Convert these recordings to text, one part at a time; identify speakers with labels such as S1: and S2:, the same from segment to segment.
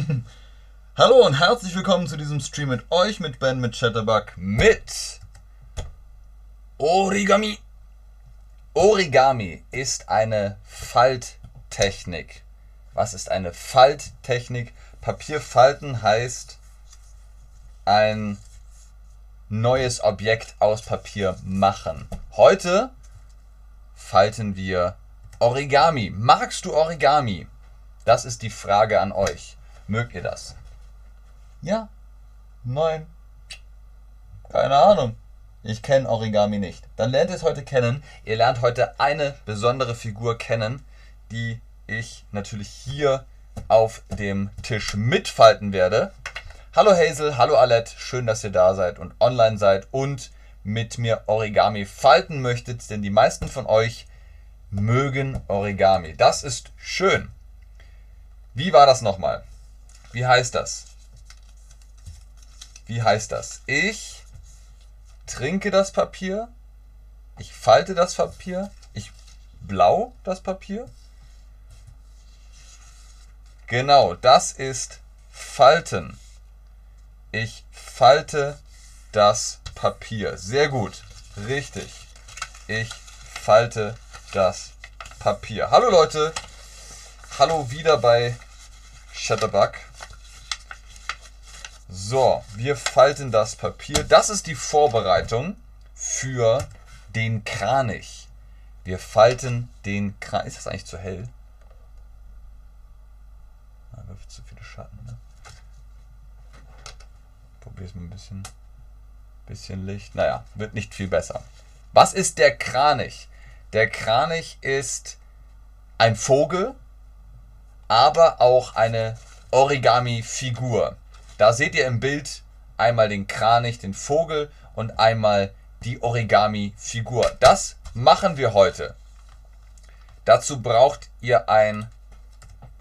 S1: Hallo und herzlich willkommen zu diesem Stream mit euch, mit Ben, mit Chatterbug, mit Origami. Origami ist eine Falttechnik. Was ist eine Falttechnik? Papierfalten heißt ein neues Objekt aus Papier machen. Heute falten wir Origami. Magst du Origami? Das ist die Frage an euch. Mögt ihr das? Ja? Nein? Keine Ahnung. Ich kenne Origami nicht. Dann lernt ihr es heute kennen. Ihr lernt heute eine besondere Figur kennen, die ich natürlich hier auf dem Tisch mitfalten werde. Hallo Hazel, hallo Alette, schön, dass ihr da seid und online seid und mit mir Origami falten möchtet, denn die meisten von euch mögen Origami. Das ist schön. Wie war das nochmal? Wie heißt das? Wie heißt das? Ich trinke das Papier, ich falte das Papier, ich blau das Papier. Genau, das ist Falten. Ich falte das Papier. Sehr gut. Richtig. Ich falte das Papier. Hallo Leute. Hallo wieder bei Shutterbug. So, wir falten das Papier. Das ist die Vorbereitung für den Kranich. Wir falten den Kranich. Ist das eigentlich zu hell? Da wirft zu viele Schatten. Ne? Probier es mal ein bisschen, bisschen Licht. Naja, wird nicht viel besser. Was ist der Kranich? Der Kranich ist ein Vogel, aber auch eine Origami-Figur. Da seht ihr im Bild einmal den Kranich, den Vogel und einmal die Origami-Figur. Das machen wir heute. Dazu braucht ihr ein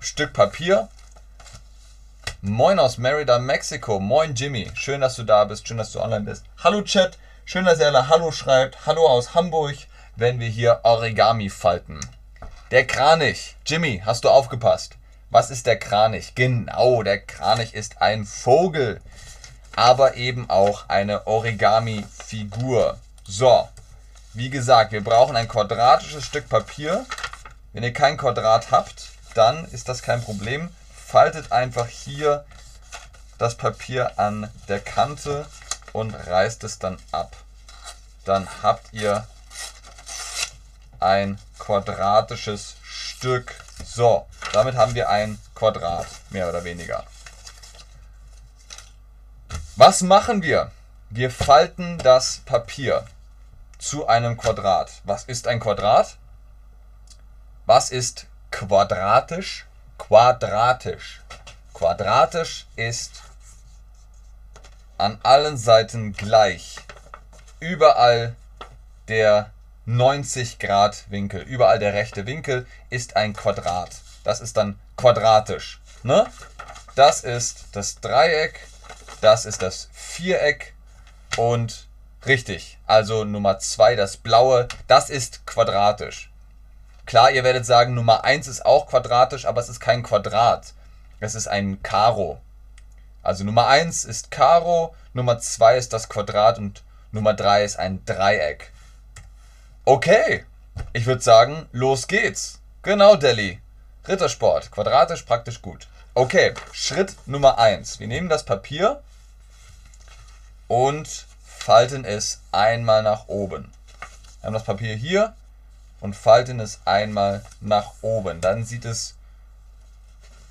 S1: Stück Papier. Moin aus Merida, Mexiko. Moin Jimmy. Schön, dass du da bist. Schön, dass du online bist. Hallo Chat. Schön, dass ihr alle Hallo schreibt. Hallo aus Hamburg wenn wir hier Origami falten. Der Kranich. Jimmy, hast du aufgepasst? Was ist der Kranich? Genau, der Kranich ist ein Vogel, aber eben auch eine Origami-Figur. So, wie gesagt, wir brauchen ein quadratisches Stück Papier. Wenn ihr kein Quadrat habt, dann ist das kein Problem. Faltet einfach hier das Papier an der Kante und reißt es dann ab. Dann habt ihr ein quadratisches Stück. So, damit haben wir ein Quadrat, mehr oder weniger. Was machen wir? Wir falten das Papier zu einem Quadrat. Was ist ein Quadrat? Was ist quadratisch? Quadratisch. Quadratisch ist an allen Seiten gleich. Überall der 90 Grad Winkel. Überall der rechte Winkel ist ein Quadrat. Das ist dann quadratisch. Ne? Das ist das Dreieck, das ist das Viereck und richtig. Also Nummer 2, das blaue, das ist quadratisch. Klar, ihr werdet sagen, Nummer 1 ist auch quadratisch, aber es ist kein Quadrat. Es ist ein Karo. Also Nummer 1 ist Karo, Nummer 2 ist das Quadrat und Nummer 3 ist ein Dreieck. Okay, ich würde sagen, los geht's. Genau, Delhi. Rittersport, quadratisch praktisch gut. Okay, Schritt Nummer 1. Wir nehmen das Papier und falten es einmal nach oben. Wir haben das Papier hier und falten es einmal nach oben. Dann sieht es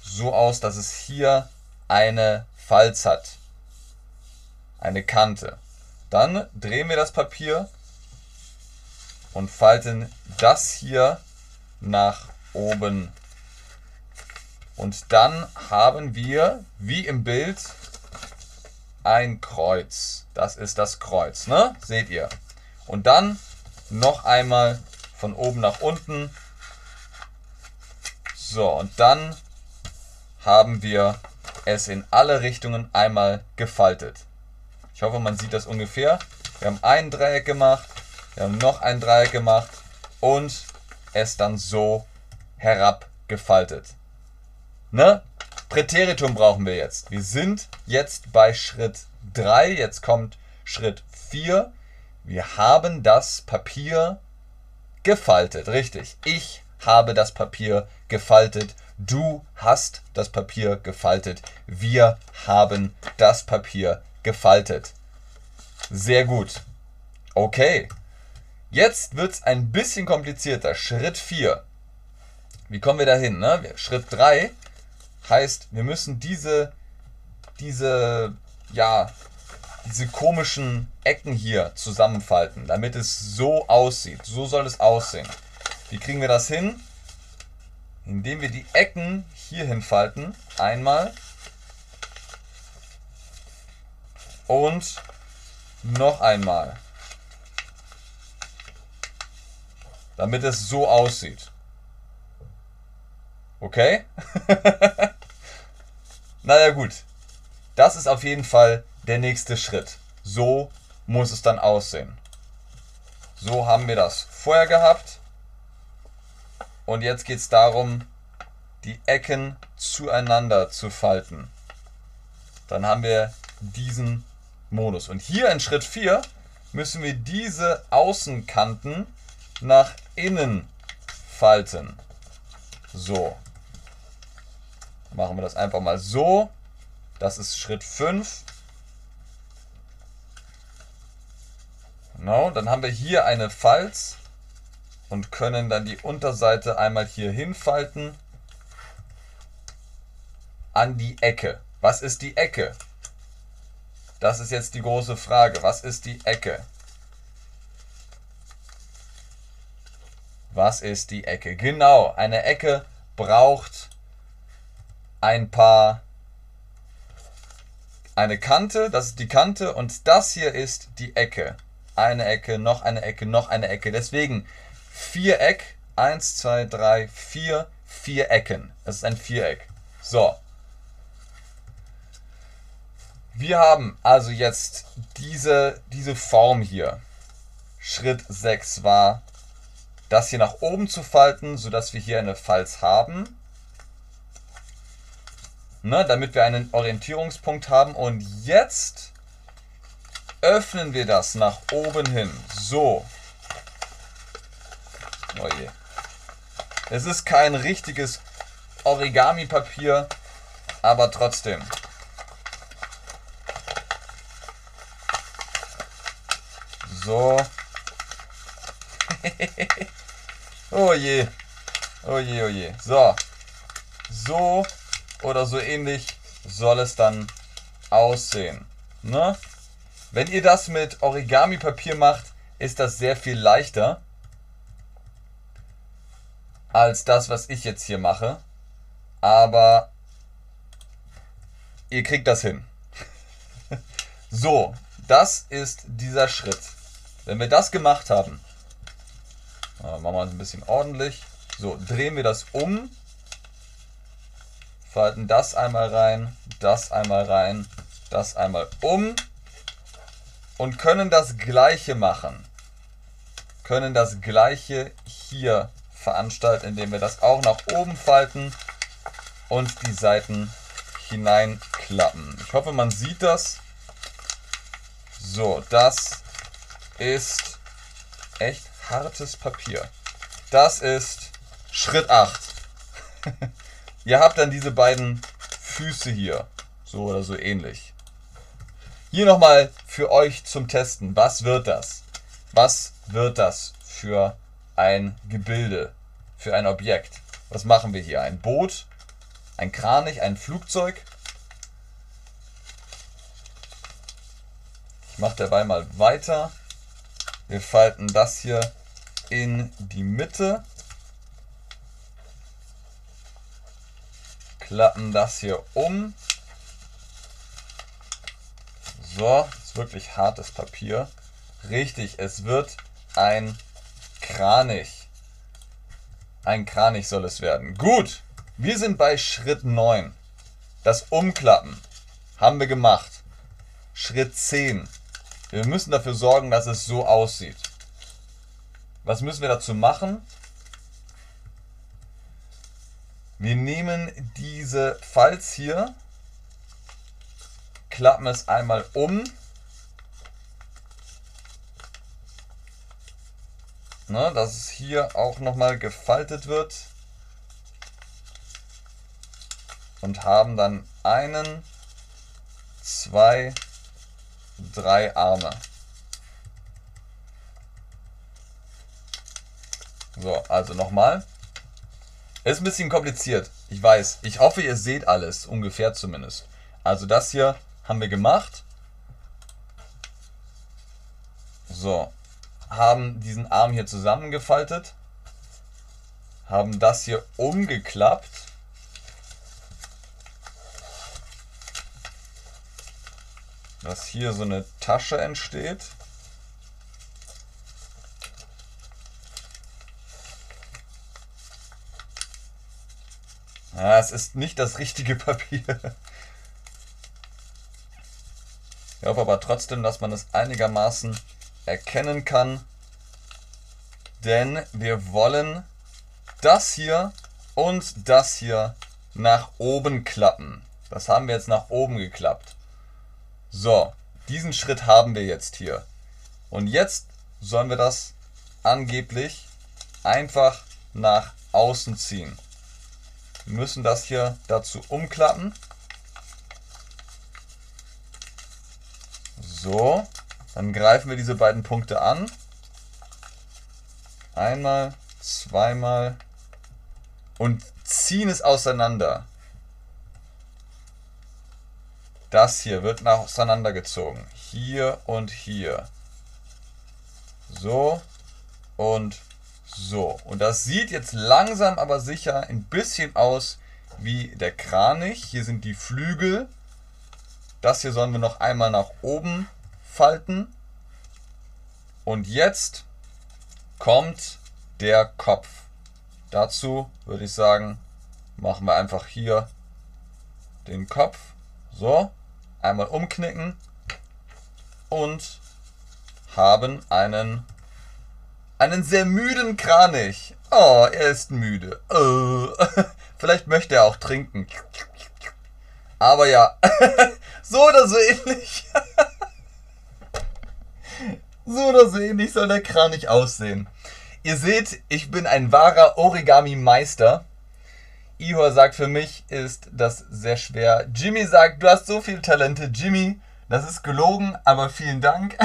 S1: so aus, dass es hier eine Falz hat. Eine Kante. Dann drehen wir das Papier und falten das hier nach oben. Und dann haben wir, wie im Bild, ein Kreuz. Das ist das Kreuz, ne? Seht ihr. Und dann noch einmal von oben nach unten. So, und dann haben wir es in alle Richtungen einmal gefaltet. Ich hoffe, man sieht das ungefähr. Wir haben ein Dreieck gemacht, wir haben noch ein Dreieck gemacht und es dann so herabgefaltet. Ne? Präteritum brauchen wir jetzt. Wir sind jetzt bei Schritt 3. Jetzt kommt Schritt 4. Wir haben das Papier gefaltet. Richtig. Ich habe das Papier gefaltet. Du hast das Papier gefaltet. Wir haben das Papier gefaltet. Sehr gut. Okay. Jetzt wird es ein bisschen komplizierter. Schritt 4. Wie kommen wir da hin? Ne? Schritt 3 heißt, wir müssen diese, diese, ja, diese komischen Ecken hier zusammenfalten, damit es so aussieht. So soll es aussehen. Wie kriegen wir das hin? Indem wir die Ecken hier hinfalten. Einmal. Und noch einmal. Damit es so aussieht. Okay? naja gut. Das ist auf jeden Fall der nächste Schritt. So muss es dann aussehen. So haben wir das vorher gehabt. Und jetzt geht es darum, die Ecken zueinander zu falten. Dann haben wir diesen Modus. Und hier in Schritt 4 müssen wir diese Außenkanten nach innen falten. So. Machen wir das einfach mal so. Das ist Schritt 5. Genau, dann haben wir hier eine Falz und können dann die Unterseite einmal hier hinfalten an die Ecke. Was ist die Ecke? Das ist jetzt die große Frage. Was ist die Ecke? Was ist die Ecke? Genau, eine Ecke braucht ein paar eine Kante, das ist die Kante und das hier ist die Ecke. Eine Ecke, noch eine Ecke, noch eine Ecke. Deswegen Viereck, 1, 2, 3, 4, vier Ecken. Das ist ein Viereck. So. Wir haben also jetzt diese, diese Form hier. Schritt 6 war, das hier nach oben zu falten, sodass wir hier eine Falz haben ne, damit wir einen Orientierungspunkt haben. Und jetzt öffnen wir das nach oben hin. So. Oh je. Es ist kein richtiges Origami-Papier, aber trotzdem. So. oh je. Oh je, oh je. So. So oder so ähnlich soll es dann aussehen. Ne? Wenn ihr das mit Origami-Papier macht, ist das sehr viel leichter als das, was ich jetzt hier mache. Aber ihr kriegt das hin. so, das ist dieser Schritt. Wenn wir das gemacht haben, machen wir es ein bisschen ordentlich. So, drehen wir das um falten das einmal rein, das einmal rein, das einmal um und können das gleiche machen. Können das gleiche hier veranstalten, indem wir das auch nach oben falten und die Seiten hineinklappen. Ich hoffe, man sieht das. So, das ist echt hartes Papier. Das ist Schritt 8. Ihr habt dann diese beiden Füße hier. So oder so ähnlich. Hier nochmal für euch zum Testen. Was wird das? Was wird das für ein Gebilde? Für ein Objekt? Was machen wir hier? Ein Boot? Ein Kranich? Ein Flugzeug? Ich mache dabei mal weiter. Wir falten das hier in die Mitte. Klappen das hier um. So, ist wirklich hartes Papier. Richtig, es wird ein Kranich. Ein Kranich soll es werden. Gut, wir sind bei Schritt 9. Das Umklappen haben wir gemacht. Schritt 10. Wir müssen dafür sorgen, dass es so aussieht. Was müssen wir dazu machen? Wir nehmen diese Falz hier, klappen es einmal um. Ne, dass es hier auch nochmal gefaltet wird. Und haben dann einen, zwei, drei Arme. So, also nochmal. Ist ein bisschen kompliziert. Ich weiß. Ich hoffe, ihr seht alles. Ungefähr zumindest. Also das hier haben wir gemacht. So. Haben diesen Arm hier zusammengefaltet. Haben das hier umgeklappt. Dass hier so eine Tasche entsteht. Ja, es ist nicht das richtige Papier. Ich hoffe aber trotzdem, dass man es einigermaßen erkennen kann. Denn wir wollen das hier und das hier nach oben klappen. Das haben wir jetzt nach oben geklappt. So, diesen Schritt haben wir jetzt hier. Und jetzt sollen wir das angeblich einfach nach außen ziehen. Wir müssen das hier dazu umklappen. So, dann greifen wir diese beiden Punkte an. Einmal, zweimal und ziehen es auseinander. Das hier wird auseinandergezogen. Hier und hier. So und so, und das sieht jetzt langsam aber sicher ein bisschen aus wie der Kranich. Hier sind die Flügel. Das hier sollen wir noch einmal nach oben falten. Und jetzt kommt der Kopf. Dazu würde ich sagen, machen wir einfach hier den Kopf. So, einmal umknicken und haben einen einen sehr müden Kranich. Oh, er ist müde. Oh. Vielleicht möchte er auch trinken. Aber ja, so oder so ähnlich. so oder so ähnlich soll der Kranich aussehen. Ihr seht, ich bin ein wahrer Origami-Meister. Ihor sagt, für mich ist das sehr schwer. Jimmy sagt, du hast so viele Talente. Jimmy, das ist gelogen, aber vielen Dank.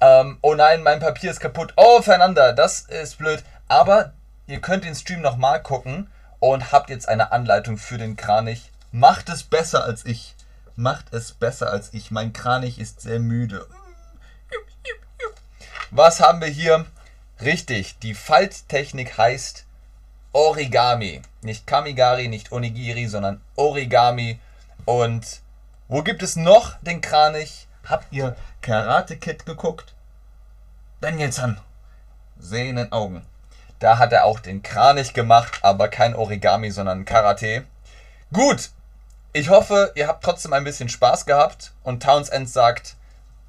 S1: Ähm, oh nein, mein Papier ist kaputt. Oh, Fernanda, das ist blöd. Aber ihr könnt den Stream nochmal gucken und habt jetzt eine Anleitung für den Kranich. Macht es besser als ich. Macht es besser als ich. Mein Kranich ist sehr müde. Was haben wir hier? Richtig, die Falttechnik heißt Origami. Nicht Kamigari, nicht Onigiri, sondern Origami. Und wo gibt es noch den Kranich? Habt ihr Karate Kid geguckt? Danielson. Sehenden Augen. Da hat er auch den Kranich gemacht, aber kein Origami, sondern Karate. Gut. Ich hoffe, ihr habt trotzdem ein bisschen Spaß gehabt und Townsend sagt,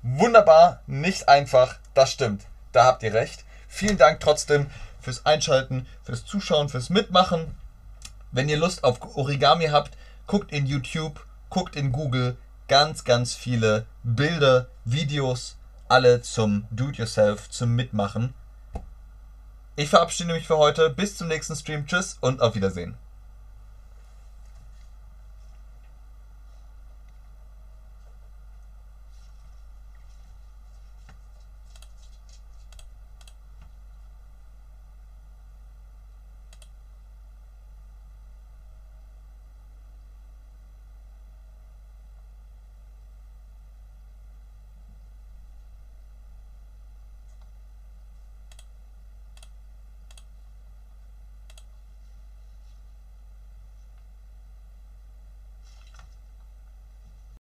S1: wunderbar, nicht einfach, das stimmt. Da habt ihr recht. Vielen Dank trotzdem fürs Einschalten, fürs Zuschauen, fürs Mitmachen. Wenn ihr Lust auf Origami habt, guckt in YouTube, guckt in Google, ganz, ganz viele Bilder, Videos, alle zum Do-it-yourself, zum Mitmachen. Ich verabschiede mich für heute. Bis zum nächsten Stream. Tschüss und auf Wiedersehen.